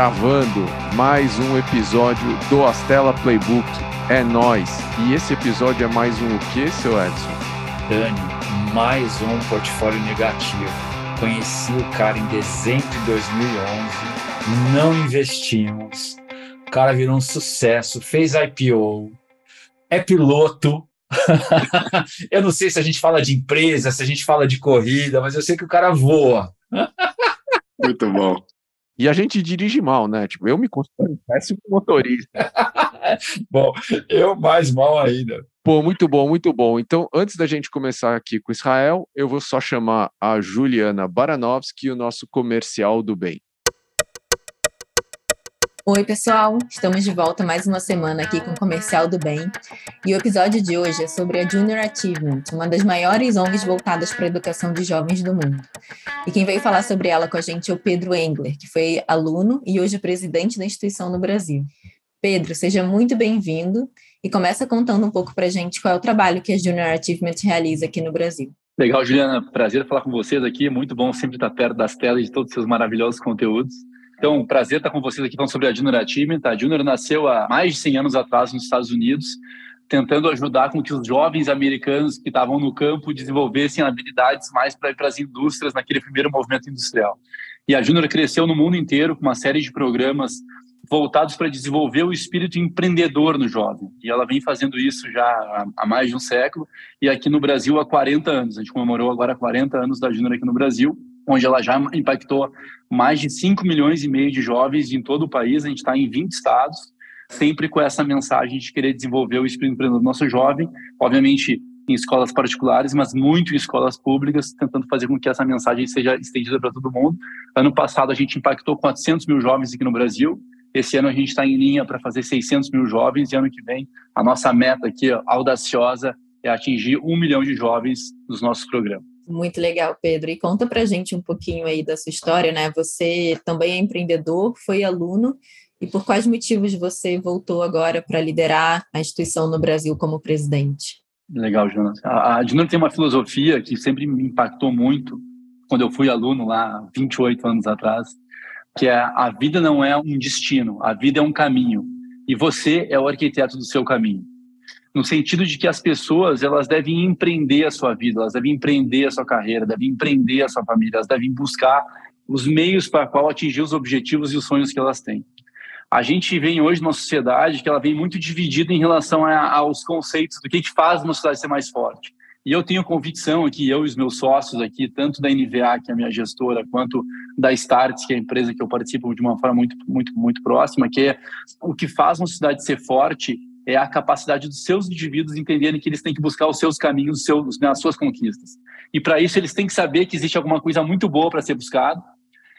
gravando mais um episódio do Astela Playbook. É nós. E esse episódio é mais um o quê, seu Edson? Dani, mais um portfólio negativo. Conheci o cara em dezembro de 2011, não investimos. O cara virou um sucesso, fez IPO, é piloto. eu não sei se a gente fala de empresa, se a gente fala de corrida, mas eu sei que o cara voa. Muito bom. E a gente dirige mal, né? Tipo, eu me considero um péssimo motorista. bom, eu mais mal ainda. Pô, muito bom, muito bom. Então, antes da gente começar aqui com Israel, eu vou só chamar a Juliana Baranovski, o nosso comercial do bem. Oi, pessoal! Estamos de volta mais uma semana aqui com o Comercial do Bem. E o episódio de hoje é sobre a Junior Achievement, uma das maiores ONGs voltadas para a educação de jovens do mundo. E quem veio falar sobre ela com a gente é o Pedro Engler, que foi aluno e hoje presidente da instituição no Brasil. Pedro, seja muito bem-vindo e começa contando um pouco para a gente qual é o trabalho que a Junior Achievement realiza aqui no Brasil. Legal, Juliana. Prazer falar com vocês aqui. Muito bom sempre estar perto das telas de todos os seus maravilhosos conteúdos. Então, prazer estar com vocês aqui falando sobre a Junior Achievement. A Junior nasceu há mais de 100 anos atrás nos Estados Unidos, tentando ajudar com que os jovens americanos que estavam no campo desenvolvessem habilidades mais para ir para as indústrias naquele primeiro movimento industrial. E a Junior cresceu no mundo inteiro com uma série de programas voltados para desenvolver o espírito empreendedor no jovem. E ela vem fazendo isso já há mais de um século e aqui no Brasil há 40 anos. A gente comemorou agora 40 anos da Junior aqui no Brasil onde ela já impactou mais de 5 milhões e meio de jovens em todo o país. A gente está em 20 estados, sempre com essa mensagem de querer desenvolver o espírito empreendedor do nosso jovem. Obviamente, em escolas particulares, mas muito em escolas públicas, tentando fazer com que essa mensagem seja estendida para todo mundo. Ano passado, a gente impactou 400 mil jovens aqui no Brasil. Esse ano, a gente está em linha para fazer 600 mil jovens. E ano que vem, a nossa meta aqui, audaciosa, é atingir um milhão de jovens nos nossos programas. Muito legal, Pedro. E conta pra gente um pouquinho aí da sua história, né? Você também é empreendedor, foi aluno, e por quais motivos você voltou agora para liderar a instituição no Brasil como presidente? Legal, Jonas. A, a Junior tem uma filosofia que sempre me impactou muito quando eu fui aluno lá 28 anos atrás, que é a vida não é um destino, a vida é um caminho. E você é o arquiteto do seu caminho no sentido de que as pessoas elas devem empreender a sua vida, elas devem empreender a sua carreira, devem empreender a sua família, elas devem buscar os meios para qual atingir os objetivos e os sonhos que elas têm. A gente vem hoje numa sociedade que ela vem muito dividida em relação a, aos conceitos do que, que faz uma sociedade ser mais forte. E eu tenho convicção aqui, eu e os meus sócios aqui, tanto da NVA, que é a minha gestora, quanto da Starts, que é a empresa que eu participo de uma forma muito, muito, muito próxima, que é o que faz uma sociedade ser forte é a capacidade dos seus indivíduos entenderem que eles têm que buscar os seus caminhos, os seus, né, as suas conquistas. E para isso eles têm que saber que existe alguma coisa muito boa para ser buscado.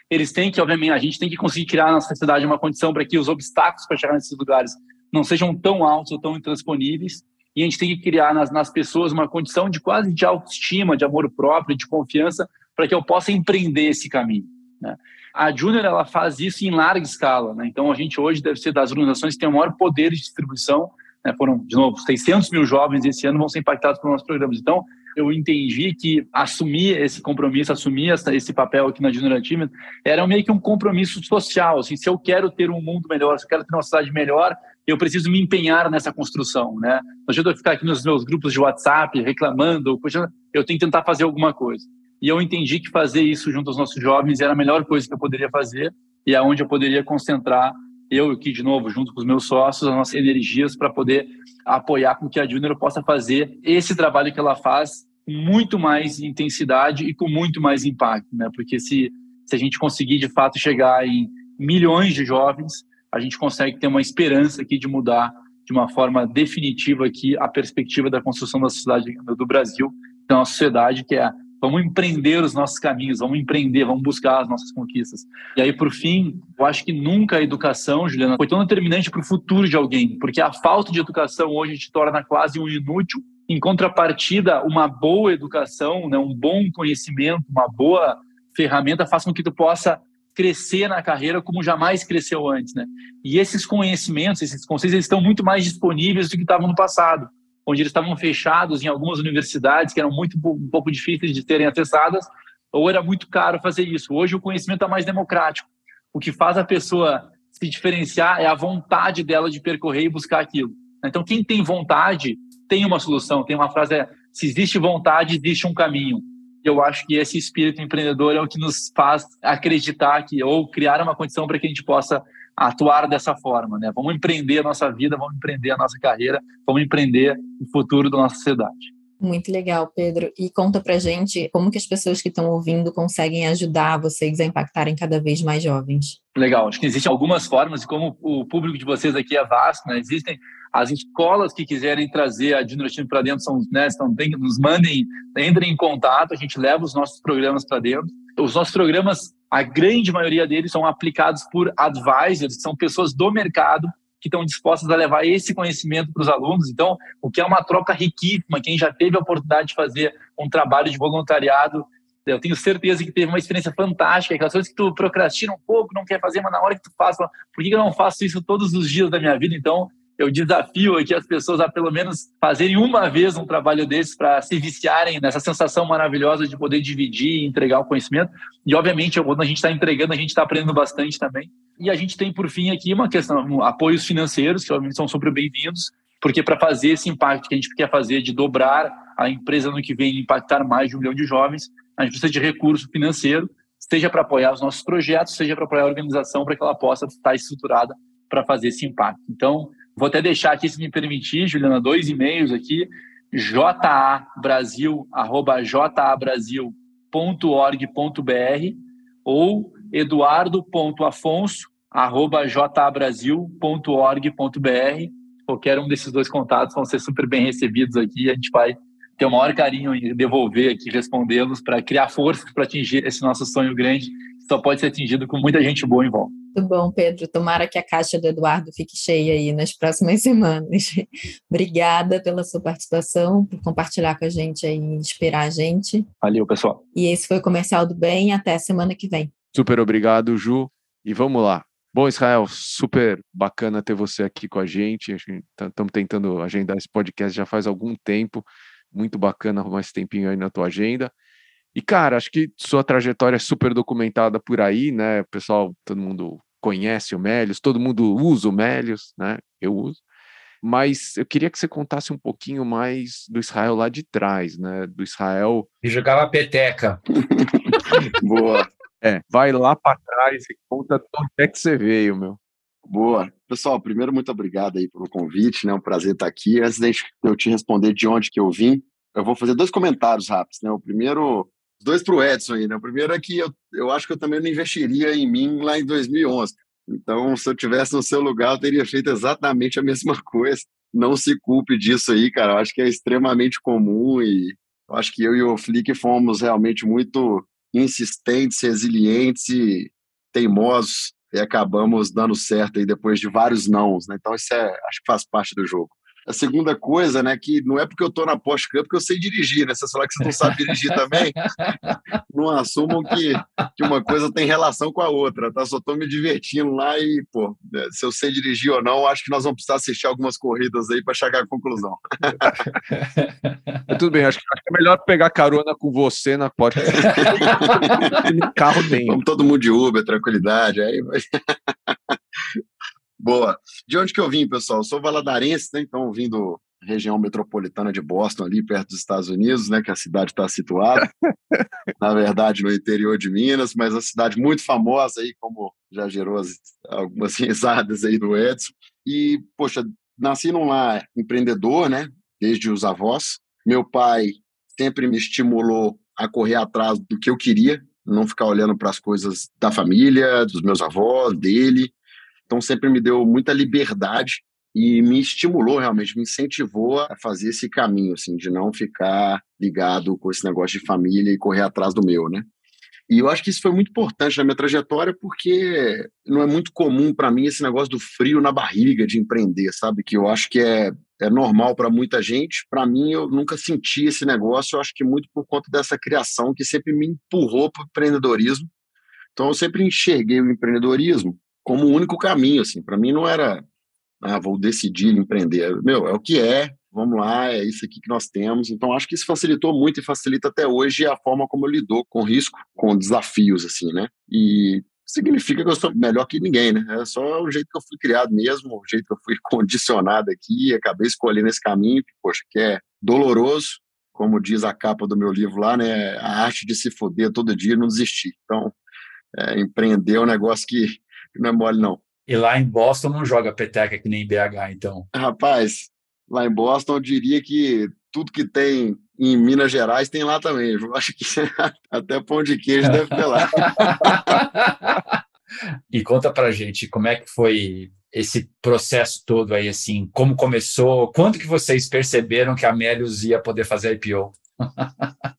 Eles têm que, obviamente, a gente tem que conseguir criar na sociedade uma condição para que os obstáculos para chegar nesses lugares não sejam tão altos ou tão intransponíveis. E a gente tem que criar nas, nas pessoas uma condição de quase de autoestima, de amor próprio, de confiança, para que eu possa empreender esse caminho. Né? A Junior ela faz isso em larga escala. Né? Então, a gente hoje deve ser das organizações que tem o maior poder de distribuição né, foram, de novo, 600 mil jovens esse ano vão ser impactados pelos nossos programas. Então, eu entendi que assumir esse compromisso, assumir essa, esse papel aqui na Junior Achievement, era meio que um compromisso social. Assim, se eu quero ter um mundo melhor, se eu quero ter uma cidade melhor, eu preciso me empenhar nessa construção. Né? Não adianta eu ficar aqui nos meus grupos de WhatsApp reclamando, eu tenho que tentar fazer alguma coisa. E eu entendi que fazer isso junto aos nossos jovens era a melhor coisa que eu poderia fazer e é onde eu poderia concentrar eu aqui de novo, junto com os meus sócios, as nossas energias para poder apoiar com que a Junior possa fazer esse trabalho que ela faz com muito mais intensidade e com muito mais impacto, né? Porque se, se a gente conseguir de fato chegar em milhões de jovens, a gente consegue ter uma esperança aqui de mudar de uma forma definitiva aqui a perspectiva da construção da sociedade do Brasil, da nossa sociedade que é Vamos empreender os nossos caminhos, vamos empreender, vamos buscar as nossas conquistas. E aí, por fim, eu acho que nunca a educação, Juliana, foi tão determinante para o futuro de alguém, porque a falta de educação hoje te torna quase um inútil. Em contrapartida, uma boa educação, né, um bom conhecimento, uma boa ferramenta faz com que tu possa crescer na carreira como jamais cresceu antes, né? E esses conhecimentos, esses conceitos, eles estão muito mais disponíveis do que estavam no passado onde eles estavam fechados em algumas universidades que eram muito um pouco difíceis de serem acessadas, ou era muito caro fazer isso. Hoje o conhecimento é mais democrático. O que faz a pessoa se diferenciar é a vontade dela de percorrer e buscar aquilo. Então, quem tem vontade tem uma solução. Tem uma frase: é, se existe vontade, existe um caminho. Eu acho que esse espírito empreendedor é o que nos faz acreditar que ou criar uma condição para que a gente possa atuar dessa forma, né? Vamos empreender a nossa vida, vamos empreender a nossa carreira, vamos empreender o futuro da nossa sociedade. Muito legal, Pedro. E conta pra gente como que as pessoas que estão ouvindo conseguem ajudar vocês a impactarem cada vez mais jovens. Legal, acho que existem algumas formas, e como o público de vocês aqui é vasto, né? existem as escolas que quiserem trazer a Team para dentro, são, né, estão, tem, nos mandem, entrem em contato, a gente leva os nossos programas para dentro. Os nossos programas, a grande maioria deles são aplicados por advisors, que são pessoas do mercado que estão dispostas a levar esse conhecimento para os alunos. Então, o que é uma troca riquíssima, quem já teve a oportunidade de fazer um trabalho de voluntariado, eu tenho certeza que teve uma experiência fantástica, aquelas coisas que tu procrastina um pouco, não quer fazer, mas na hora que tu faz, por que eu não faço isso todos os dias da minha vida? Então, eu desafio aqui as pessoas a pelo menos fazerem uma vez um trabalho desses para se viciarem nessa sensação maravilhosa de poder dividir e entregar o conhecimento. E, obviamente, quando a gente está entregando, a gente está aprendendo bastante também. E a gente tem, por fim, aqui uma questão, um, apoios financeiros, que obviamente são super bem-vindos, porque para fazer esse impacto que a gente quer fazer de dobrar a empresa no que vem impactar mais de um milhão de jovens, a gente precisa de recurso financeiro, seja para apoiar os nossos projetos, seja para apoiar a organização para que ela possa estar estruturada para fazer esse impacto. Então, vou até deixar aqui, se me permitir, Juliana, dois e-mails aqui, jabrasil.org.br ou eduardo.afonso.jabrasil.org.br. Qualquer um desses dois contatos vão ser super bem recebidos aqui. A gente vai ter o maior carinho em devolver aqui, respondê-los, para criar forças para atingir esse nosso sonho grande, só pode ser atingido com muita gente boa em volta. Muito bom, Pedro. Tomara que a caixa do Eduardo fique cheia aí nas próximas semanas. Obrigada pela sua participação, por compartilhar com a gente aí, inspirar a gente. Valeu, pessoal. E esse foi o Comercial do Bem. Até semana que vem. Super obrigado, Ju. E vamos lá. Bom, Israel, super bacana ter você aqui com a gente. Estamos tá, tentando agendar esse podcast já faz algum tempo. Muito bacana arrumar esse tempinho aí na tua agenda. E, cara, acho que sua trajetória é super documentada por aí, né? O pessoal, todo mundo conhece o Melios, todo mundo usa o Melios, né? Eu uso. Mas eu queria que você contasse um pouquinho mais do Israel lá de trás, né? Do Israel. E jogava peteca. Boa. É, vai lá para trás e conta onde é que você veio, meu. Boa. Pessoal, primeiro, muito obrigado aí pelo convite, né? É um prazer estar aqui. Antes de eu te responder de onde que eu vim, eu vou fazer dois comentários rápidos, né? O primeiro, dois para o Edson aí, né? O primeiro é que eu, eu acho que eu também não investiria em mim lá em 2011. Então, se eu tivesse no seu lugar, eu teria feito exatamente a mesma coisa. Não se culpe disso aí, cara. Eu acho que é extremamente comum e eu acho que eu e o Flick fomos realmente muito insistentes, resilientes e teimosos e acabamos dando certo aí depois de vários nãos, né? Então isso é, acho que faz parte do jogo. A segunda coisa, né, que não é porque eu tô na Porsche Cup que eu sei dirigir, né? Você falar que você não sabe dirigir também, não assumam que, que uma coisa tem relação com a outra, tá? Só tô me divertindo lá e, pô, né, se eu sei dirigir ou não, acho que nós vamos precisar assistir algumas corridas aí para chegar à conclusão. Tudo bem, acho que é melhor pegar carona com você na Porsche. no carro tem. Vamos todo mundo de Uber, tranquilidade, aí vai. Boa. De onde que eu vim, pessoal? Eu sou valadarense, né? Então, vindo região metropolitana de Boston, ali perto dos Estados Unidos, né? Que a cidade está situada. Na verdade, no interior de Minas, mas a cidade muito famosa aí, como já gerou as, algumas risadas aí do Edson. E, poxa, nasci num lar empreendedor, né? Desde os avós. Meu pai sempre me estimulou a correr atrás do que eu queria, não ficar olhando para as coisas da família, dos meus avós, dele. Então sempre me deu muita liberdade e me estimulou realmente, me incentivou a fazer esse caminho, assim, de não ficar ligado com esse negócio de família e correr atrás do meu, né? E eu acho que isso foi muito importante na minha trajetória, porque não é muito comum para mim esse negócio do frio na barriga de empreender, sabe? Que eu acho que é, é normal para muita gente. Para mim, eu nunca senti esse negócio. Eu acho que muito por conta dessa criação que sempre me empurrou para o empreendedorismo. Então, eu sempre enxerguei o empreendedorismo como o único caminho, assim. Para mim não era, ah, vou decidir empreender. Meu, é o que é, vamos lá, é isso aqui que nós temos. Então, acho que isso facilitou muito e facilita até hoje a forma como eu lido com risco, com desafios, assim, né? E significa que eu sou melhor que ninguém, né? É só o jeito que eu fui criado mesmo, o jeito que eu fui condicionado aqui, acabei escolhendo esse caminho, que, poxa, que é doloroso, como diz a capa do meu livro lá, né? A arte de se foder todo dia e não desistir. Então, é, empreender é um negócio que não é mole, não. E lá em Boston não joga peteca que nem BH, então? Rapaz, lá em Boston eu diria que tudo que tem em Minas Gerais tem lá também. Eu acho que até pão de queijo deve ter lá. e conta pra gente como é que foi esse processo todo aí, assim, como começou, quando que vocês perceberam que a Melius ia poder fazer IPO?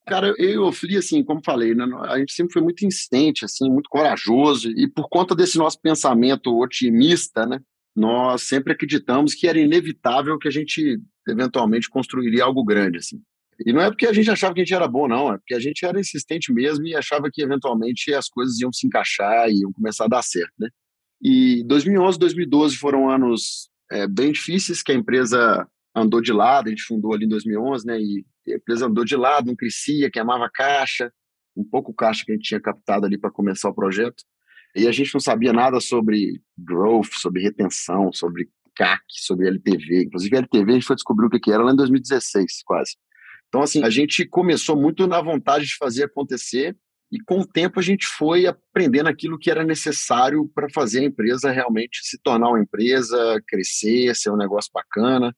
Cara, eu e o Fli, assim, como falei, né, a gente sempre foi muito insistente, assim, muito corajoso, e por conta desse nosso pensamento otimista, né, nós sempre acreditamos que era inevitável que a gente eventualmente construiria algo grande, assim. E não é porque a gente achava que a gente era bom, não, é porque a gente era insistente mesmo e achava que eventualmente as coisas iam se encaixar e iam começar a dar certo, né? E 2011, 2012 foram anos é, bem difíceis que a empresa andou de lado, a gente fundou ali em 2011, né? E a empresa andou de lado, não crescia, queimava caixa, um pouco caixa que a gente tinha captado ali para começar o projeto. E a gente não sabia nada sobre growth, sobre retenção, sobre CAC, sobre LTV. Inclusive, LTV a gente foi descobrir o que era lá em 2016, quase. Então, assim, a gente começou muito na vontade de fazer acontecer e com o tempo a gente foi aprendendo aquilo que era necessário para fazer a empresa realmente se tornar uma empresa, crescer, ser um negócio bacana.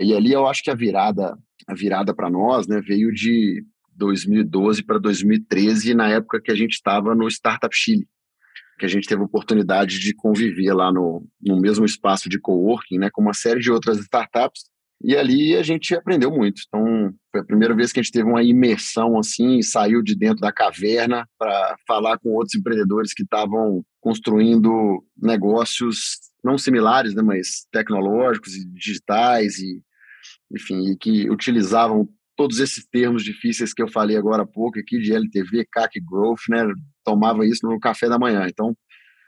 E ali eu acho que a virada, a virada para nós, né, veio de 2012 para 2013, na época que a gente estava no Startup Chile, que a gente teve a oportunidade de conviver lá no, no mesmo espaço de coworking, né, com uma série de outras startups, e ali a gente aprendeu muito. Então, foi a primeira vez que a gente teve uma imersão assim, saiu de dentro da caverna para falar com outros empreendedores que estavam construindo negócios não similares, né, mas tecnológicos e digitais e enfim, e que utilizavam todos esses termos difíceis que eu falei agora há pouco aqui, de LTV, CAC Growth, né? Tomava isso no café da manhã. Então,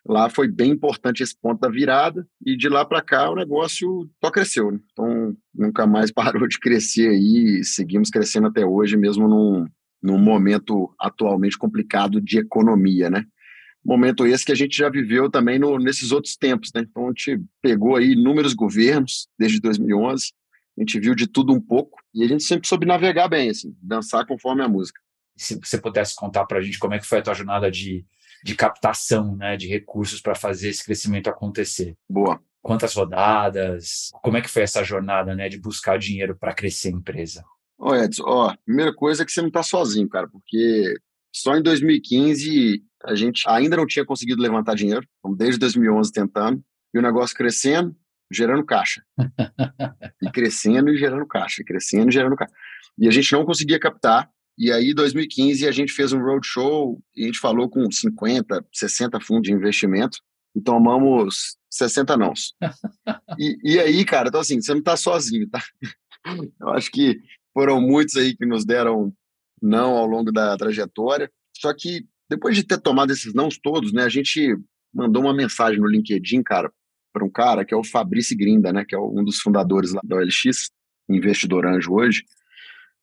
lá foi bem importante esse ponto da virada, e de lá para cá o negócio só cresceu. Né? Então, nunca mais parou de crescer aí, seguimos crescendo até hoje, mesmo num, num momento atualmente complicado de economia, né? Momento esse que a gente já viveu também no, nesses outros tempos, né? Então, a gente pegou aí inúmeros governos desde 2011, a gente viu de tudo um pouco e a gente sempre soube navegar bem, assim, dançar conforme a música. Se você pudesse contar para a gente como é que foi a tua jornada de, de captação, né, de recursos para fazer esse crescimento acontecer. Boa. Quantas rodadas? Como é que foi essa jornada, né, de buscar dinheiro para crescer a empresa? Ó, Edson, ó, primeira coisa é que você não está sozinho, cara, porque só em 2015 a gente ainda não tinha conseguido levantar dinheiro, desde 2011 tentando, e o negócio crescendo, gerando caixa. e crescendo e gerando caixa, crescendo e gerando caixa. E a gente não conseguia captar. E aí, em 2015, a gente fez um roadshow e a gente falou com 50, 60 fundos de investimento e tomamos 60 nãos. e, e aí, cara, então assim, você não está sozinho, tá? Eu acho que foram muitos aí que nos deram não ao longo da trajetória. Só que depois de ter tomado esses nãos todos, né, a gente mandou uma mensagem no LinkedIn, cara, para um cara que é o Fabrício Grinda, né, que é um dos fundadores lá da OLX, investidor anjo hoje,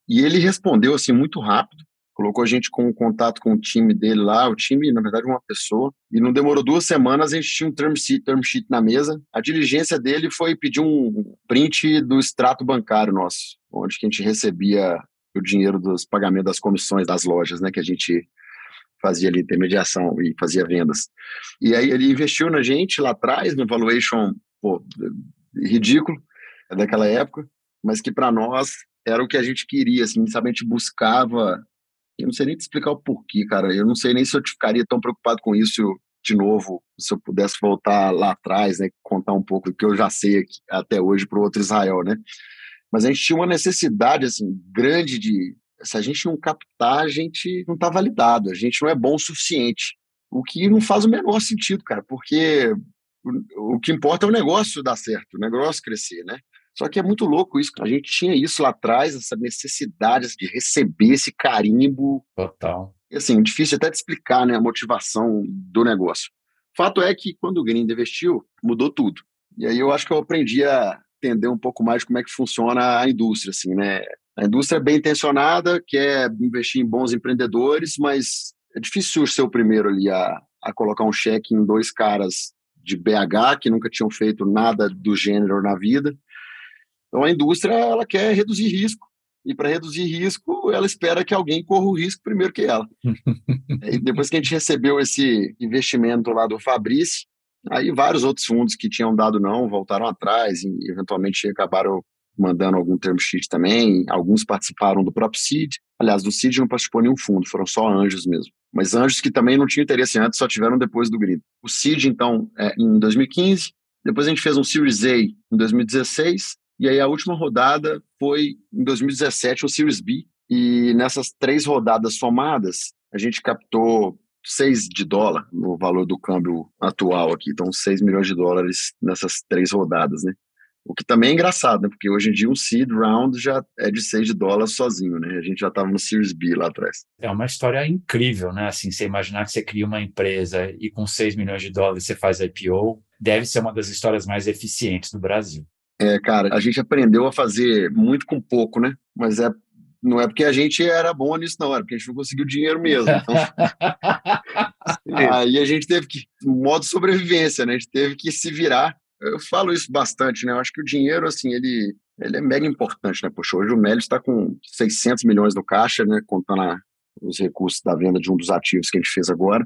e ele respondeu assim muito rápido, colocou a gente com contato com o time dele lá, o time, na verdade, uma pessoa, e não demorou duas semanas, a gente tinha um term sheet, term sheet na mesa. A diligência dele foi pedir um print do extrato bancário nosso, onde que a gente recebia o dinheiro dos pagamentos das comissões das lojas, né, que a gente fazia ali intermediação e fazia vendas. E aí ele investiu na gente lá atrás, no valuation pô, ridículo daquela época, mas que para nós era o que a gente queria, assim, sabe? A gente buscava. Eu não sei nem te explicar o porquê, cara. Eu não sei nem se eu ficaria tão preocupado com isso de novo, se eu pudesse voltar lá atrás, né? Contar um pouco do que eu já sei aqui, até hoje para o outro Israel, né? Mas a gente tinha uma necessidade, assim, grande de se a gente não captar, a gente não está validado, a gente não é bom o suficiente. O que não faz o menor sentido, cara, porque o, o que importa é o negócio dar certo, o negócio crescer, né? Só que é muito louco isso. A gente tinha isso lá atrás, essa necessidade de receber esse carimbo. Total. E, assim, difícil até de explicar né, a motivação do negócio. Fato é que quando o Grinda investiu, mudou tudo. E aí eu acho que eu aprendi a entender um pouco mais como é que funciona a indústria, assim, né? A indústria é bem intencionada, quer investir em bons empreendedores, mas é difícil ser o primeiro ali a, a colocar um cheque em dois caras de BH que nunca tinham feito nada do gênero na vida. Então a indústria ela quer reduzir risco e para reduzir risco ela espera que alguém corra o risco primeiro que ela. e depois que a gente recebeu esse investimento lá do Fabrício, aí vários outros fundos que tinham dado não voltaram atrás e eventualmente acabaram mandando algum termo sheet também. Alguns participaram do próprio Seed. Aliás, do Seed não participou nenhum fundo, foram só anjos mesmo. Mas anjos que também não tinham interesse antes, só tiveram depois do Green. O Seed, então, é em 2015. Depois a gente fez um Series A em 2016. E aí a última rodada foi em 2017, o Series B. E nessas três rodadas somadas, a gente captou 6 de dólar no valor do câmbio atual aqui. Então, 6 milhões de dólares nessas três rodadas, né? O que também é engraçado, né? Porque hoje em dia um seed round já é de 6 de dólar sozinho, né? A gente já estava no Series B lá atrás. É uma história incrível, né? Assim, você imaginar que você cria uma empresa e com 6 milhões de dólares você faz IPO, deve ser uma das histórias mais eficientes do Brasil. É, cara, a gente aprendeu a fazer muito com pouco, né? Mas é não é porque a gente era bom nisso, não, era porque a gente não conseguiu dinheiro mesmo. Então... aí a gente teve que, modo sobrevivência, né? A gente teve que se virar eu falo isso bastante, né? Eu acho que o dinheiro, assim, ele, ele é mega importante, né? Poxa, hoje o Meli está com 600 milhões no caixa, né? Contando a, os recursos da venda de um dos ativos que a gente fez agora.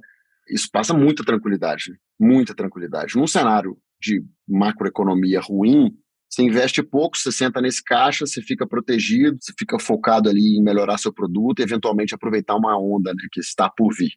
Isso passa muita tranquilidade, né? muita tranquilidade. Num cenário de macroeconomia ruim, você investe pouco, você senta nesse caixa, você fica protegido, você fica focado ali em melhorar seu produto e eventualmente aproveitar uma onda né, que está por vir.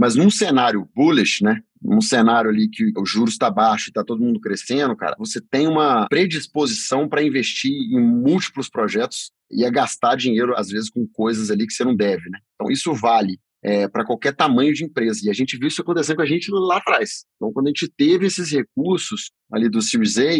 Mas num cenário bullish, né? Num cenário ali que o juros está baixo e está todo mundo crescendo, cara, você tem uma predisposição para investir em múltiplos projetos e a gastar dinheiro, às vezes, com coisas ali que você não deve, né? Então, isso vale é, para qualquer tamanho de empresa. E a gente viu isso acontecendo com a gente lá atrás. Então, quando a gente teve esses recursos ali do Series A,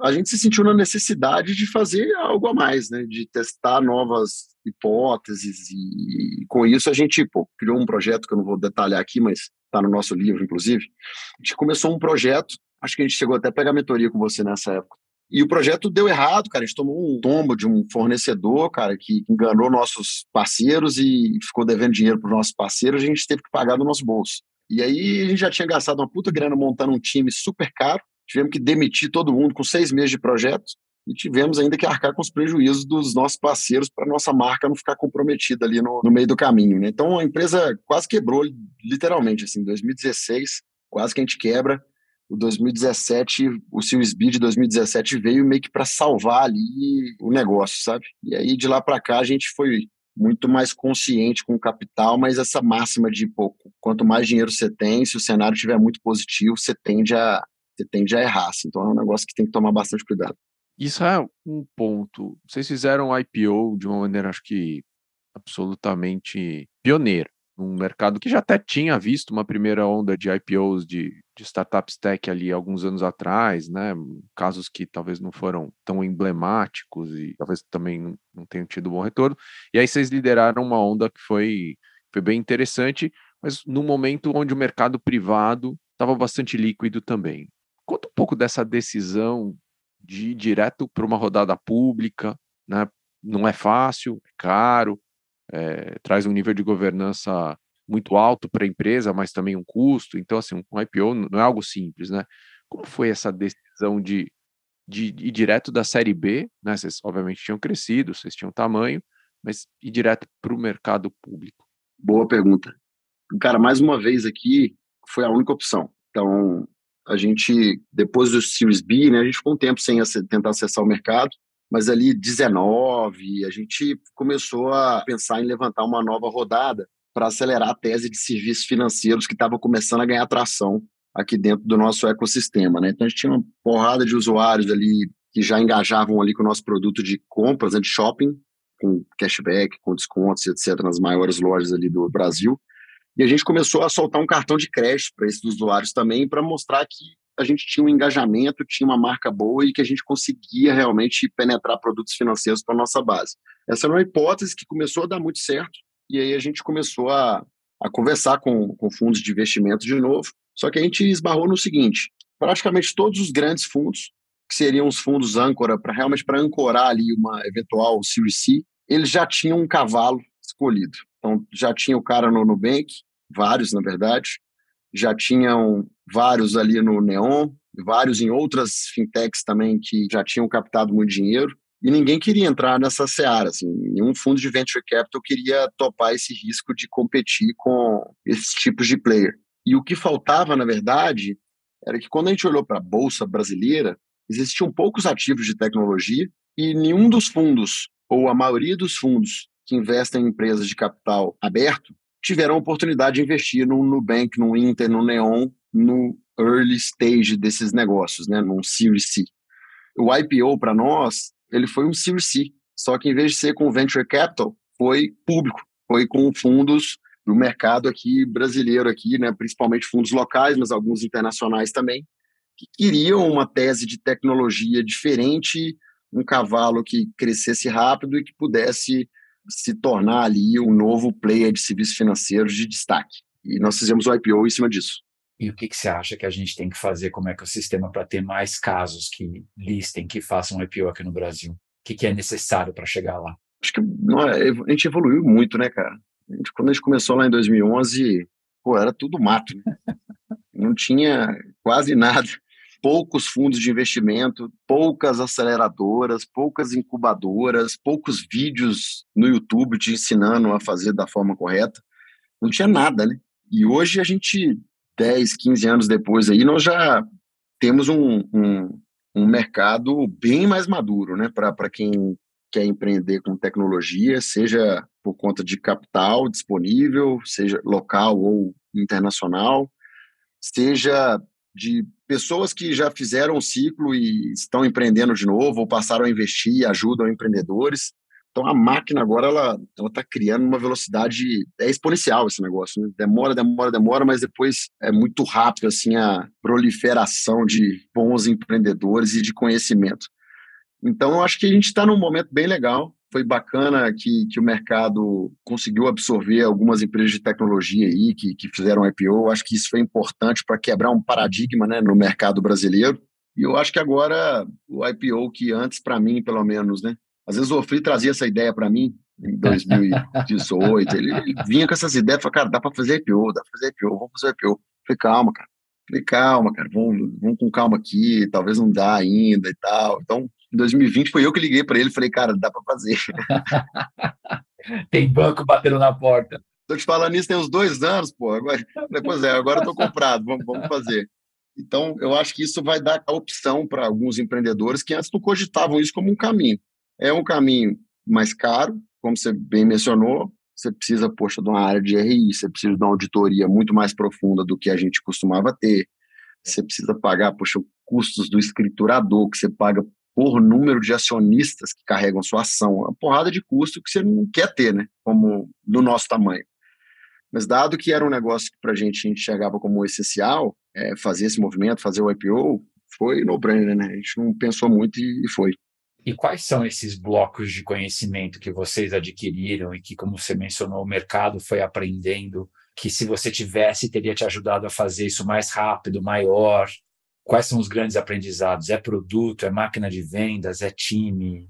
a gente se sentiu na necessidade de fazer algo a mais, né? De testar novas hipóteses e, com isso a gente pô, criou um projeto que eu não vou detalhar aqui, mas está no nosso livro, inclusive. A gente começou um projeto, acho que a gente chegou até a pegar mentoria com você nessa época. E o projeto deu errado, cara. A gente tomou um tombo de um fornecedor, cara, que enganou nossos parceiros e ficou devendo dinheiro para os nossos parceiros. A gente teve que pagar do nosso bolso. E aí a gente já tinha gastado uma puta grana montando um time super caro tivemos que demitir todo mundo com seis meses de projeto e tivemos ainda que arcar com os prejuízos dos nossos parceiros para nossa marca não ficar comprometida ali no, no meio do caminho. Né? Então a empresa quase quebrou, literalmente, assim, em 2016, quase que a gente quebra. O 2017, o Series B de 2017 veio meio que para salvar ali o negócio, sabe? E aí de lá para cá a gente foi muito mais consciente com o capital, mas essa máxima de pô, quanto mais dinheiro você tem, se o cenário estiver muito positivo, você tende a, você tende a errar. Assim. Então é um negócio que tem que tomar bastante cuidado. Isso é um ponto. Vocês fizeram IPO de uma maneira, acho que absolutamente pioneira, num mercado que já até tinha visto uma primeira onda de IPOs de, de startups tech ali alguns anos atrás, né? Casos que talvez não foram tão emblemáticos e talvez também não tenham tido bom retorno. E aí vocês lideraram uma onda que foi, foi bem interessante, mas no momento onde o mercado privado estava bastante líquido também. Conta um pouco dessa decisão de ir direto para uma rodada pública, né? Não é fácil, é caro, é, traz um nível de governança muito alto para a empresa, mas também um custo. Então, assim, um IPO não é algo simples, né? Como foi essa decisão de, de ir direto da série B, né? Vocês obviamente tinham crescido, vocês tinham tamanho, mas ir direto para o mercado público? Boa pergunta. Cara, mais uma vez aqui, foi a única opção. Então, a gente, depois do Series B, né, a gente ficou um tempo sem tentar acessar o mercado, mas ali 19, a gente começou a pensar em levantar uma nova rodada para acelerar a tese de serviços financeiros que estava começando a ganhar tração aqui dentro do nosso ecossistema, né? Então a gente tinha uma porrada de usuários ali que já engajavam ali com o nosso produto de compras, né, de shopping, com cashback, com descontos, etc, nas maiores lojas ali do Brasil. E a gente começou a soltar um cartão de crédito para esses usuários também, para mostrar que a gente tinha um engajamento, tinha uma marca boa e que a gente conseguia realmente penetrar produtos financeiros para nossa base. Essa era uma hipótese que começou a dar muito certo, e aí a gente começou a, a conversar com, com fundos de investimento de novo. Só que a gente esbarrou no seguinte: praticamente todos os grandes fundos, que seriam os fundos âncora, para realmente para ancorar ali uma eventual Series C, eles já tinham um cavalo escolhido. Então, já tinha o cara no Nubank, vários, na verdade, já tinham vários ali no Neon, vários em outras fintechs também que já tinham captado muito dinheiro, e ninguém queria entrar nessa seara, assim, nenhum fundo de venture capital queria topar esse risco de competir com esses tipos de player. E o que faltava, na verdade, era que quando a gente olhou para a bolsa brasileira, existiam poucos ativos de tecnologia e nenhum dos fundos, ou a maioria dos fundos que investem em empresas de capital aberto, tiveram a oportunidade de investir no Nubank, no Inter, no Neon, no early stage desses negócios, né, num Series C. O IPO para nós, ele foi um Series C, só que em vez de ser com venture capital, foi público, foi com fundos do mercado aqui brasileiro aqui, né, principalmente fundos locais, mas alguns internacionais também, que queriam uma tese de tecnologia diferente, um cavalo que crescesse rápido e que pudesse se tornar ali um novo player de serviços financeiros de destaque. E nós fizemos o IPO em cima disso. E o que, que você acha que a gente tem que fazer como ecossistema para ter mais casos que listem, que façam IPO aqui no Brasil? O que, que é necessário para chegar lá? Acho que não, é, a gente evoluiu muito, né, cara? A gente, quando a gente começou lá em 2011, pô, era tudo mato. Né? Não tinha quase nada poucos fundos de investimento, poucas aceleradoras, poucas incubadoras, poucos vídeos no YouTube te ensinando a fazer da forma correta. Não tinha nada, né? E hoje a gente, 10, 15 anos depois aí, nós já temos um, um, um mercado bem mais maduro, né? Para quem quer empreender com tecnologia, seja por conta de capital disponível, seja local ou internacional, seja de pessoas que já fizeram o ciclo e estão empreendendo de novo ou passaram a investir ajudam empreendedores. Então a máquina agora ela ela está criando uma velocidade é exponencial esse negócio. Né? Demora, demora, demora, mas depois é muito rápido assim a proliferação de bons empreendedores e de conhecimento. Então eu acho que a gente está num momento bem legal foi bacana que, que o mercado conseguiu absorver algumas empresas de tecnologia aí que, que fizeram IPO. Acho que isso foi importante para quebrar um paradigma né, no mercado brasileiro. E eu acho que agora o IPO que antes, para mim, pelo menos, né? Às vezes o Ofri trazia essa ideia para mim em 2018. ele, ele, vinha com essas ideias, falava, cara, dá para fazer IPO, dá para fazer IPO, vamos fazer IPO. Falei, calma, cara. Falei, calma, cara, vamos, vamos com calma aqui, talvez não dá ainda e tal. Então, em 2020 foi eu que liguei para ele e falei, cara, dá para fazer. tem banco batendo na porta. Tô te falando isso tem uns dois anos, pô. Agora, depois é, agora eu tô comprado, vamos, vamos fazer. Então, eu acho que isso vai dar a opção para alguns empreendedores que antes não cogitavam isso como um caminho. É um caminho mais caro, como você bem mencionou, você precisa, poxa, de uma área de RI, você precisa de uma auditoria muito mais profunda do que a gente costumava ter. Você precisa pagar, poxa, custos do escriturador, que você paga por número de acionistas que carregam sua ação. Uma porrada de custo que você não quer ter, né? Como do nosso tamanho. Mas dado que era um negócio que para a gente enxergava como essencial, é, fazer esse movimento, fazer o IPO, foi no-brainer, né? A gente não pensou muito e foi. E quais são esses blocos de conhecimento que vocês adquiriram e que, como você mencionou, o mercado foi aprendendo que se você tivesse, teria te ajudado a fazer isso mais rápido, maior? Quais são os grandes aprendizados? É produto, é máquina de vendas, é time?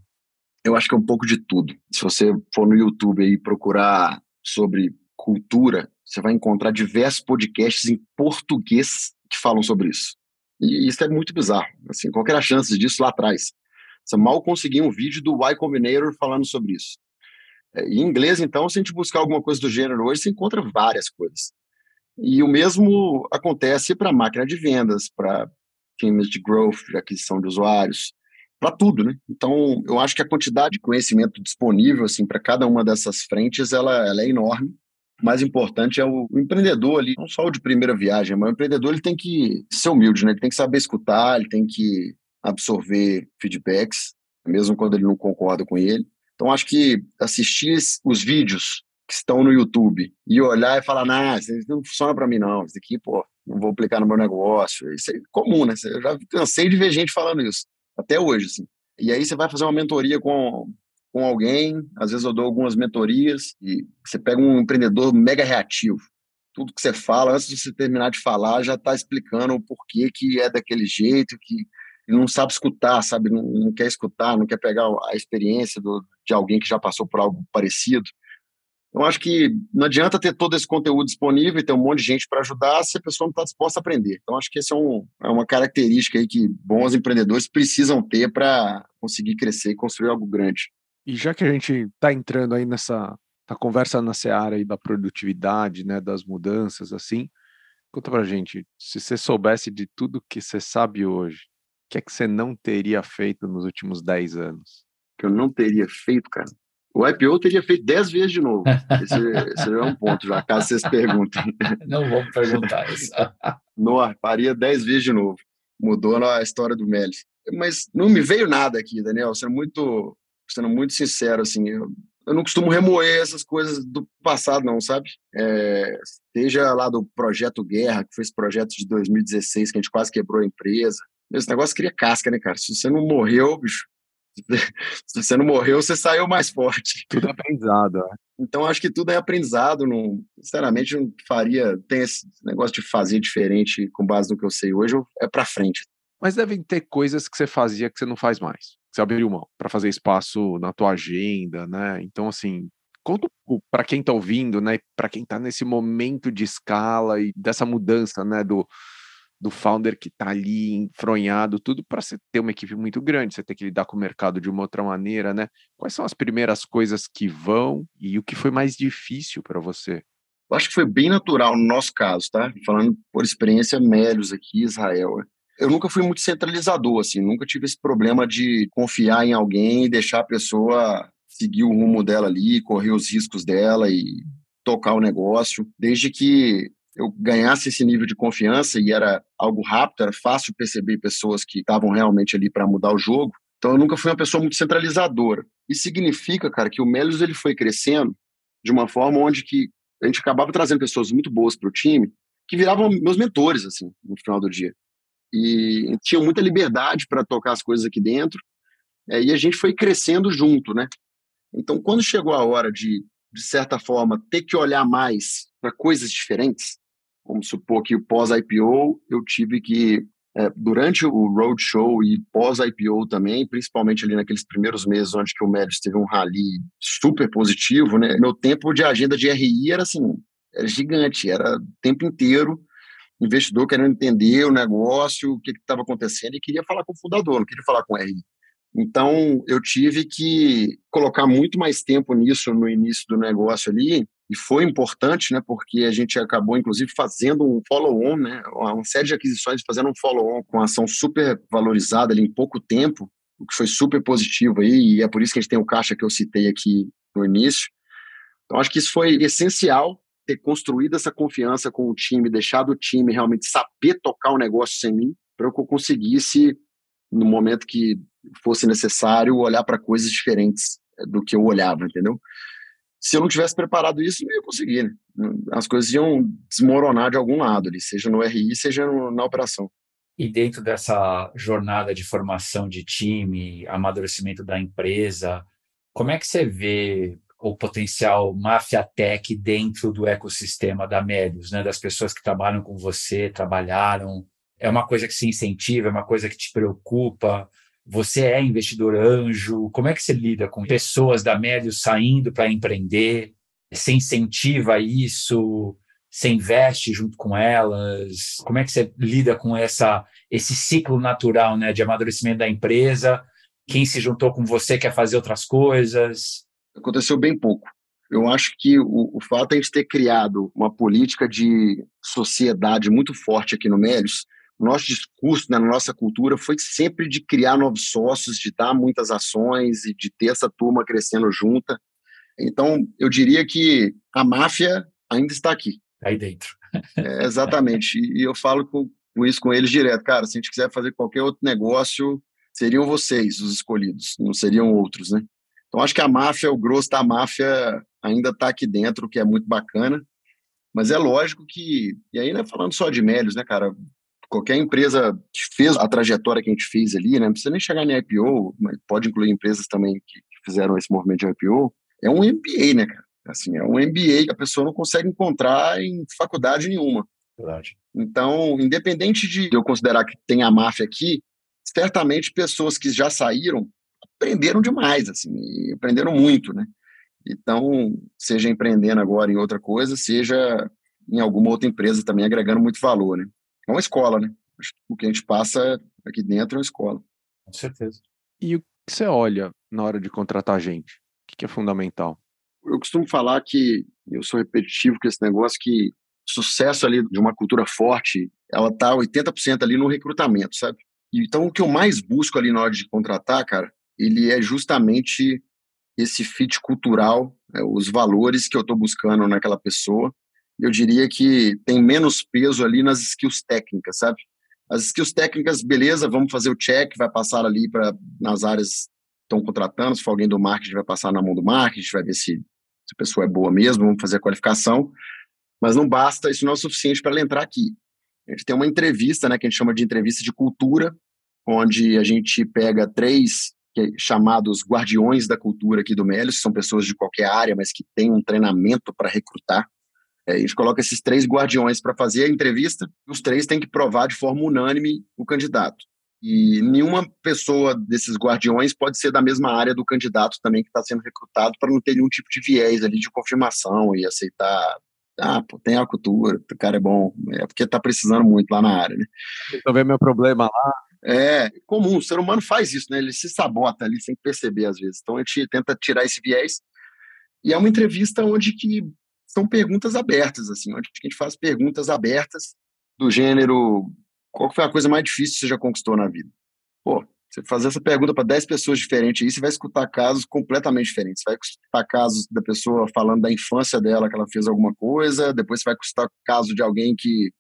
Eu acho que é um pouco de tudo. Se você for no YouTube e procurar sobre cultura, você vai encontrar diversos podcasts em português que falam sobre isso. E isso é muito bizarro. Assim, qual era a chance disso lá atrás? Você mal conseguia um vídeo do Y Combinator falando sobre isso. É, em inglês, então, se a gente buscar alguma coisa do gênero hoje, você encontra várias coisas. E o mesmo acontece para máquina de vendas, para times de growth, de aquisição de usuários, para tudo, né? Então, eu acho que a quantidade de conhecimento disponível, assim, para cada uma dessas frentes, ela, ela é enorme. O mais importante é o, o, empreendedor ali, não só o de primeira viagem, mas o empreendedor ele tem que ser humilde, né? Ele tem que saber escutar, ele tem que absorver feedbacks, mesmo quando ele não concorda com ele. Então, acho que assistir os vídeos que estão no YouTube e olhar e falar, nah, isso não funciona para mim não, isso aqui, pô, não vou aplicar no meu negócio. Isso é comum, né? Eu já cansei de ver gente falando isso, até hoje, assim. E aí você vai fazer uma mentoria com, com alguém, às vezes eu dou algumas mentorias, e você pega um empreendedor mega reativo. Tudo que você fala, antes de você terminar de falar, já está explicando o porquê que é daquele jeito, que não sabe escutar, sabe? Não, não quer escutar, não quer pegar a experiência do, de alguém que já passou por algo parecido. Então, acho que não adianta ter todo esse conteúdo disponível e ter um monte de gente para ajudar se a pessoa não está disposta a aprender. Então, acho que essa é, um, é uma característica aí que bons empreendedores precisam ter para conseguir crescer e construir algo grande. E já que a gente está entrando aí nessa na conversa na seara aí da produtividade, né, das mudanças, assim, conta pra gente, se você soubesse de tudo que você sabe hoje, que é que você não teria feito nos últimos 10 anos? Que eu não teria feito, cara? O IPO eu teria feito 10 vezes de novo. Esse, esse é um ponto, já caso vocês perguntem. Não vamos perguntar isso. Não, faria 10 vezes de novo. Mudou a história do Melis. Mas não me veio nada aqui, Daniel, sendo muito, sendo muito sincero, assim, eu, eu não costumo remoer essas coisas do passado, não, sabe? É, seja lá do Projeto Guerra, que foi esse projeto de 2016, que a gente quase quebrou a empresa. Esse negócio cria casca, né, cara? Se você não morreu, bicho, se você não morreu, você saiu mais forte. Tudo aprendizado. É. Então, acho que tudo é aprendizado. Não, sinceramente, não faria. Tem esse negócio de fazer diferente com base no que eu sei hoje, é para frente. Mas devem ter coisas que você fazia que você não faz mais. Você abriu mão para fazer espaço na tua agenda, né? Então, assim, conta para quem está ouvindo, né? Para quem está nesse momento de escala e dessa mudança, né? Do, do founder que está ali enfronhado, tudo para você ter uma equipe muito grande, você ter que lidar com o mercado de uma outra maneira, né? Quais são as primeiras coisas que vão e o que foi mais difícil para você? Eu acho que foi bem natural no nosso caso, tá? Falando por experiência, Mélios aqui, Israel. Eu nunca fui muito centralizador, assim, nunca tive esse problema de confiar em alguém e deixar a pessoa seguir o rumo dela ali, correr os riscos dela e tocar o negócio, desde que eu ganhasse esse nível de confiança e era algo rápido, era fácil perceber pessoas que estavam realmente ali para mudar o jogo. Então eu nunca fui uma pessoa muito centralizadora. Isso significa, cara, que o Melios ele foi crescendo de uma forma onde que a gente acabava trazendo pessoas muito boas para o time, que viravam meus mentores assim, no final do dia. E tinham muita liberdade para tocar as coisas aqui dentro. É, e a gente foi crescendo junto, né? Então, quando chegou a hora de, de certa forma, ter que olhar mais para coisas diferentes, Vamos supor que pós-IPO eu tive que, é, durante o roadshow e pós-IPO também, principalmente ali naqueles primeiros meses onde que o Médios teve um rally super positivo, né? Meu tempo de agenda de RI era assim, era gigante, era o tempo inteiro investidor querendo entender o negócio, o que estava acontecendo e queria falar com o fundador, não queria falar com o RI. Então, eu tive que colocar muito mais tempo nisso no início do negócio ali, e foi importante, né, porque a gente acabou, inclusive, fazendo um follow-on, né, uma série de aquisições, fazendo um follow-on com ação super valorizada ali em pouco tempo, o que foi super positivo aí, e é por isso que a gente tem o caixa que eu citei aqui no início. Então, acho que isso foi essencial, ter construído essa confiança com o time, deixado o time realmente saber tocar o negócio sem mim, para que eu conseguisse, no momento que fosse necessário, olhar para coisas diferentes eh, do que eu olhava, entendeu? Se eu não tivesse preparado isso, não ia conseguir. Né? As coisas iam desmoronar de algum lado ali, seja no RI, seja no, na operação. E dentro dessa jornada de formação de time, amadurecimento da empresa, como é que você vê o potencial Mafia Tech dentro do ecossistema da Melios, né? das pessoas que trabalham com você, trabalharam? É uma coisa que se incentiva, é uma coisa que te preocupa? Você é investidor anjo? Como é que você lida com pessoas da médio saindo para empreender? Você incentiva isso? Você investe junto com elas? Como é que você lida com essa, esse ciclo natural né, de amadurecimento da empresa? Quem se juntou com você quer fazer outras coisas? Aconteceu bem pouco. Eu acho que o, o fato de a gente ter criado uma política de sociedade muito forte aqui no Melios o nosso discurso, né, na nossa cultura, foi sempre de criar novos sócios, de dar muitas ações e de ter essa turma crescendo junta. Então, eu diria que a máfia ainda está aqui. Aí dentro. é, exatamente. E eu falo com, com isso com eles direto. Cara, se a gente quiser fazer qualquer outro negócio, seriam vocês os escolhidos, não seriam outros, né? Então, acho que a máfia, o grosso da máfia ainda está aqui dentro, o que é muito bacana. Mas é lógico que, e aí não é falando só de Mélios, né, cara? Qualquer empresa que fez a trajetória que a gente fez ali, né, não precisa nem chegar em IPO, mas pode incluir empresas também que fizeram esse movimento de IPO, é um MBA, né, cara? Assim, é um MBA que a pessoa não consegue encontrar em faculdade nenhuma. Verdade. Então, independente de eu considerar que tem a máfia aqui, certamente pessoas que já saíram aprenderam demais, assim, aprenderam muito, né? Então, seja empreendendo agora em outra coisa, seja em alguma outra empresa também agregando muito valor, né? É uma escola, né? O que a gente passa aqui dentro é uma escola. Com certeza. E o que você olha na hora de contratar gente? O que é fundamental? Eu costumo falar que eu sou repetitivo com esse negócio que sucesso ali de uma cultura forte, ela tá 80% ali no recrutamento, sabe? Então o que eu mais busco ali na hora de contratar, cara, ele é justamente esse fit cultural, né, os valores que eu estou buscando naquela pessoa. Eu diria que tem menos peso ali nas skills técnicas, sabe? As skills técnicas, beleza, vamos fazer o check, vai passar ali para nas áreas estão contratando, se for alguém do marketing, vai passar na mão do marketing, vai ver se, se a pessoa é boa mesmo, vamos fazer a qualificação. Mas não basta, isso não é o suficiente para ela entrar aqui. A gente tem uma entrevista, né, que a gente chama de entrevista de cultura, onde a gente pega três é chamados guardiões da cultura aqui do Melios, são pessoas de qualquer área, mas que têm um treinamento para recrutar. É, a gente coloca esses três guardiões para fazer a entrevista, os três têm que provar de forma unânime o candidato. E nenhuma pessoa desses guardiões pode ser da mesma área do candidato também que está sendo recrutado, para não ter nenhum tipo de viés ali de confirmação e aceitar. Ah, pô, tem a cultura, o cara é bom, é porque está precisando muito lá na área, né? Resolver meu problema lá, é comum, o ser humano faz isso, né? Ele se sabota ali sem perceber às vezes. Então a gente tenta tirar esse viés. E é uma entrevista onde que são perguntas abertas, assim, onde a gente faz perguntas abertas do gênero: qual foi a coisa mais difícil que você já conquistou na vida? Pô, você fazer essa pergunta para 10 pessoas diferentes aí, você vai escutar casos completamente diferentes. Você vai escutar casos da pessoa falando da infância dela, que ela fez alguma coisa, depois você vai escutar caso de alguém que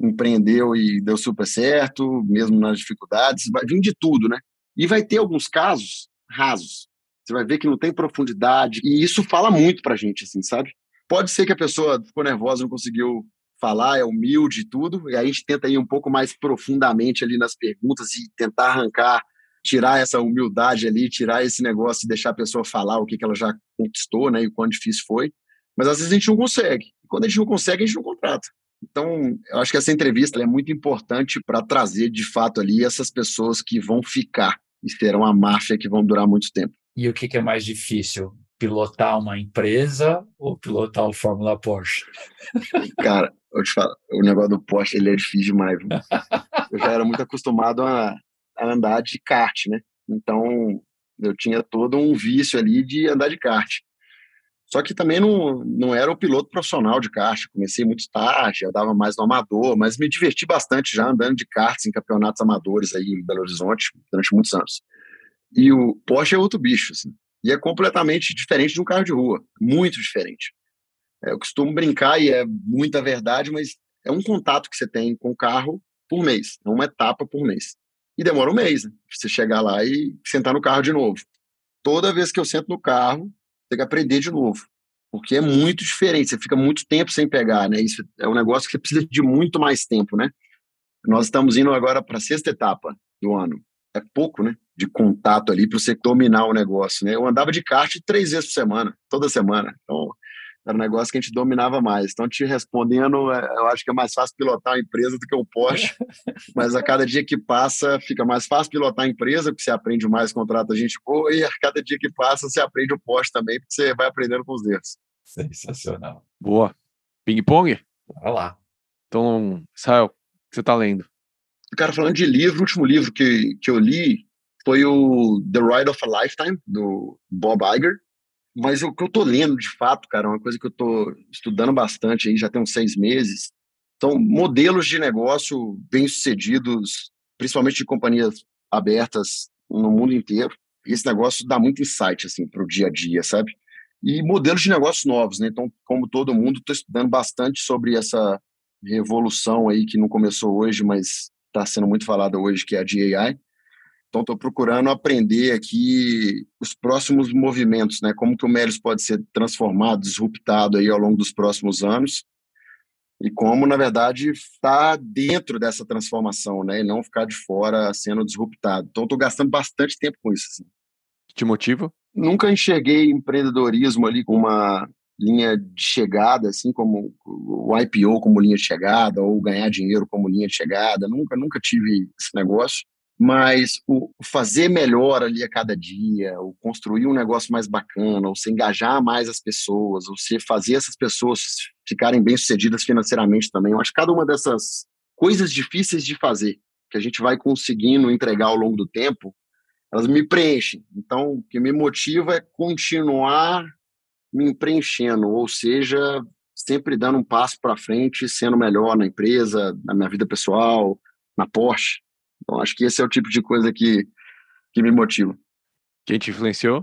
empreendeu e deu super certo, mesmo nas dificuldades, vai vir de tudo, né? E vai ter alguns casos rasos. Você vai ver que não tem profundidade, e isso fala muito pra gente, assim, sabe? Pode ser que a pessoa ficou nervosa, não conseguiu falar, é humilde e tudo, e a gente tenta ir um pouco mais profundamente ali nas perguntas e tentar arrancar, tirar essa humildade ali, tirar esse negócio e deixar a pessoa falar o que, que ela já conquistou, né, e o quão difícil foi. Mas às vezes a gente não consegue. E quando a gente não consegue, a gente não contrata. Então, eu acho que essa entrevista é muito importante para trazer, de fato, ali essas pessoas que vão ficar e serão a máfia que vão durar muito tempo. E o que, é mais difícil? Pilotar uma empresa ou pilotar o Fórmula Porsche? Cara, eu te falo, o negócio do Porsche ele é difícil demais. Viu? Eu já era muito acostumado a, a andar de kart, né? Então, eu tinha todo um vício ali de andar de kart. Só que também não, não era o piloto profissional de kart. Comecei muito tarde, andava mais no amador, mas me diverti bastante já andando de karts em campeonatos amadores aí em Belo Horizonte durante muitos anos. E o Porsche é outro bicho, assim. E é completamente diferente de um carro de rua, muito diferente. É, eu costumo brincar e é muita verdade, mas é um contato que você tem com o carro por mês, é uma etapa por mês. E demora um mês, né? Você chegar lá e sentar no carro de novo. Toda vez que eu sento no carro, tem que aprender de novo. Porque é muito diferente, você fica muito tempo sem pegar, né? Isso é um negócio que você precisa de muito mais tempo, né? Nós estamos indo agora para a sexta etapa do ano. É pouco, né? De contato ali para você dominar o negócio, né? Eu andava de kart três vezes por semana, toda semana. Então, era um negócio que a gente dominava mais. Então, te respondendo, é, eu acho que é mais fácil pilotar a empresa do que o Porsche, mas a cada dia que passa, fica mais fácil pilotar a empresa, porque você aprende mais, contrata gente boa, e a cada dia que passa, você aprende o Porsche também, porque você vai aprendendo com os dedos. Sensacional. Boa. Ping-pong? Vai lá. Então, Israel, o que você está lendo? Cara, falando de livro, o último livro que, que eu li foi o The Ride of a Lifetime, do Bob Iger. Mas o que eu estou lendo, de fato, cara, é uma coisa que eu estou estudando bastante aí, já tem uns seis meses, são modelos de negócio bem-sucedidos, principalmente de companhias abertas no mundo inteiro. Esse negócio dá muito insight, assim, para o dia a dia, sabe? E modelos de negócios novos, né? Então, como todo mundo, estou estudando bastante sobre essa revolução aí que não começou hoje, mas está sendo muito falada hoje, que é a de AI. Então, estou procurando aprender aqui os próximos movimentos, né? Como que o Melios pode ser transformado, disruptado aí ao longo dos próximos anos e como, na verdade, estar tá dentro dessa transformação, né? E não ficar de fora sendo disruptado. Então, estou gastando bastante tempo com isso. Assim. Te motiva? Nunca enxerguei empreendedorismo ali com uma linha de chegada, assim como o IPO como linha de chegada ou ganhar dinheiro como linha de chegada. Nunca, nunca tive esse negócio mas o fazer melhor ali a cada dia, o construir um negócio mais bacana, ou se engajar mais as pessoas, ou se fazer essas pessoas ficarem bem-sucedidas financeiramente também. Eu acho que cada uma dessas coisas difíceis de fazer, que a gente vai conseguindo entregar ao longo do tempo, elas me preenchem. Então, o que me motiva é continuar me preenchendo, ou seja, sempre dando um passo para frente, sendo melhor na empresa, na minha vida pessoal, na Porsche. Então, acho que esse é o tipo de coisa que, que me motiva. Quem te influenciou?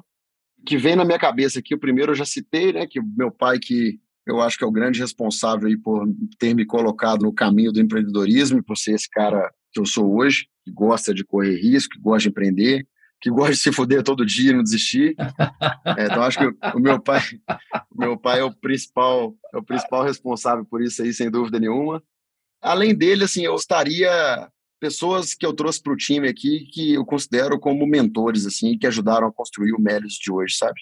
Que vem na minha cabeça aqui, o primeiro eu já citei, né, que meu pai que eu acho que é o grande responsável aí por ter me colocado no caminho do empreendedorismo, por ser esse cara que eu sou hoje, que gosta de correr risco, que gosta de empreender que gosta de se foder todo dia e não desistir. É, então acho que o meu pai, o meu pai é o principal, é o principal responsável por isso aí, sem dúvida nenhuma. Além dele, assim, eu estaria pessoas que eu trouxe para o time aqui que eu considero como mentores, assim, que ajudaram a construir o Melios de hoje, sabe?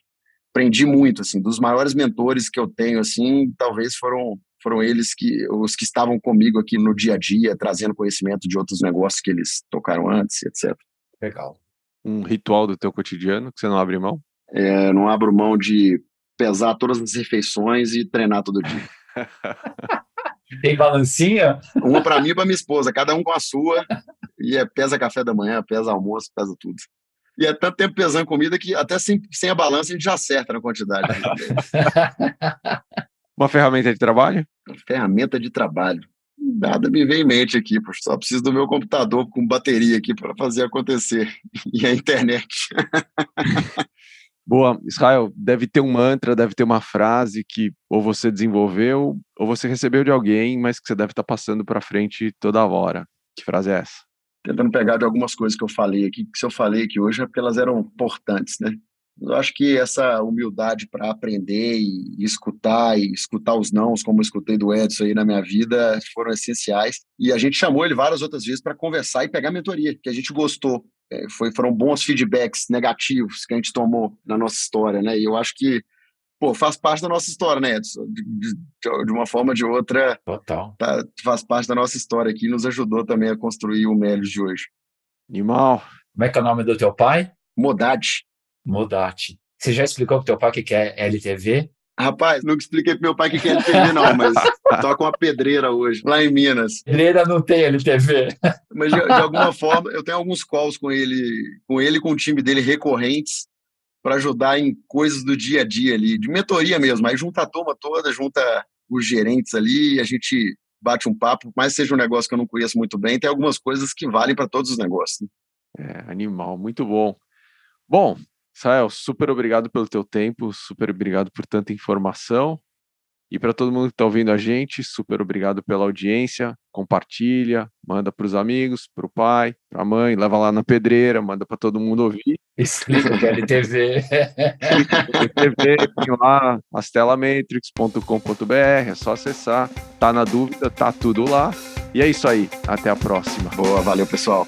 Aprendi muito, assim, dos maiores mentores que eu tenho, assim, talvez foram foram eles que os que estavam comigo aqui no dia a dia, trazendo conhecimento de outros negócios que eles tocaram antes, etc. Legal um ritual do teu cotidiano que você não abre mão? É, não abro mão de pesar todas as refeições e treinar todo dia. Tem balancinha? Uma para mim e para minha esposa, cada um com a sua. E é, pesa café da manhã, pesa almoço, pesa tudo. E é tanto tempo pesando comida que até sem, sem a balança a gente já acerta na quantidade. Uma ferramenta de trabalho? Uma ferramenta de trabalho. Nada me vem em mente aqui, só preciso do meu computador com bateria aqui para fazer acontecer. E a internet. Boa, Israel, deve ter um mantra, deve ter uma frase que ou você desenvolveu ou você recebeu de alguém, mas que você deve estar tá passando para frente toda hora. Que frase é essa? Tentando pegar de algumas coisas que eu falei aqui, que se eu falei aqui hoje é porque elas eram importantes, né? Eu acho que essa humildade para aprender e escutar, e escutar os nãos, como eu escutei do Edson aí na minha vida, foram essenciais. E a gente chamou ele várias outras vezes para conversar e pegar mentoria, que a gente gostou. É, foi, foram bons feedbacks negativos que a gente tomou na nossa história, né? E eu acho que pô, faz parte da nossa história, né, Edson? De, de, de uma forma ou de outra, Total. Tá, faz parte da nossa história aqui e nos ajudou também a construir o Melios de hoje. Animal. Como é que é o nome do teu pai? Modade. Modati. Você já explicou pro teu pai o que é LTV? Rapaz, nunca expliquei pro meu pai o que é LTV, não, mas toca uma pedreira hoje, lá em Minas. Pedreira não tem LTV. Mas de, de, alguma forma, eu tenho alguns calls com ele, com ele com o time dele recorrentes, para ajudar em coisas do dia a dia ali, de mentoria mesmo. Aí junta a turma toda, junta os gerentes ali, a gente bate um papo, mas seja um negócio que eu não conheço muito bem, tem algumas coisas que valem para todos os negócios. Né? É, animal, muito bom. Bom, Sael, super obrigado pelo teu tempo, super obrigado por tanta informação. E para todo mundo que está ouvindo a gente, super obrigado pela audiência. Compartilha, manda para os amigos, para o pai, para a mãe, leva lá na pedreira, manda para todo mundo ouvir. Explica o LTV. LTV, tem lá, astelamatrix.com.br, é só acessar. Tá na dúvida, tá tudo lá. E é isso aí, até a próxima. Boa, valeu pessoal.